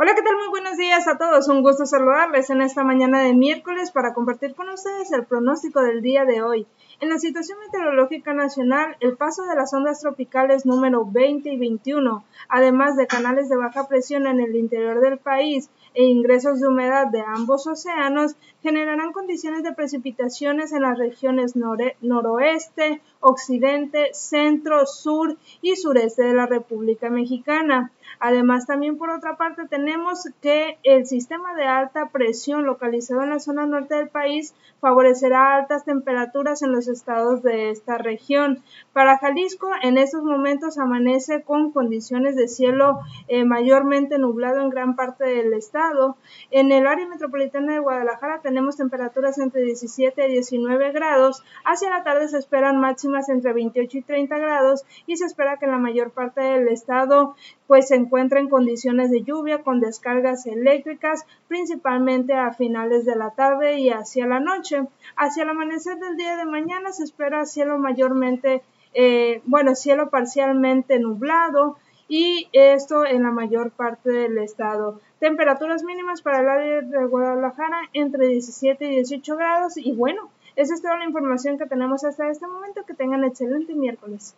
Hola, ¿qué tal? Muy buenos días a todos. Un gusto saludarles en esta mañana de miércoles para compartir con ustedes el pronóstico del día de hoy. En la situación meteorológica nacional, el paso de las ondas tropicales número 20 y 21, además de canales de baja presión en el interior del país e ingresos de humedad de ambos océanos, generarán condiciones de precipitaciones en las regiones noroeste, occidente, centro, sur y sureste de la República Mexicana. Además, también por otra parte, tenemos que el sistema de alta presión localizado en la zona norte del país favorecerá altas temperaturas en los estados de esta región. Para Jalisco, en estos momentos amanece con condiciones de cielo eh, mayormente nublado en gran parte del estado. En el área metropolitana de Guadalajara tenemos temperaturas entre 17 y 19 grados. Hacia la tarde se esperan máximas entre 28 y 30 grados y se espera que la mayor parte del estado pues se encuentra en condiciones de lluvia con descargas eléctricas principalmente a finales de la tarde y hacia la noche. Hacia el amanecer del día de mañana se espera cielo mayormente, eh, bueno, cielo parcialmente nublado y esto en la mayor parte del estado. Temperaturas mínimas para el área de Guadalajara entre 17 y 18 grados y bueno, esa es toda la información que tenemos hasta este momento. Que tengan excelente miércoles.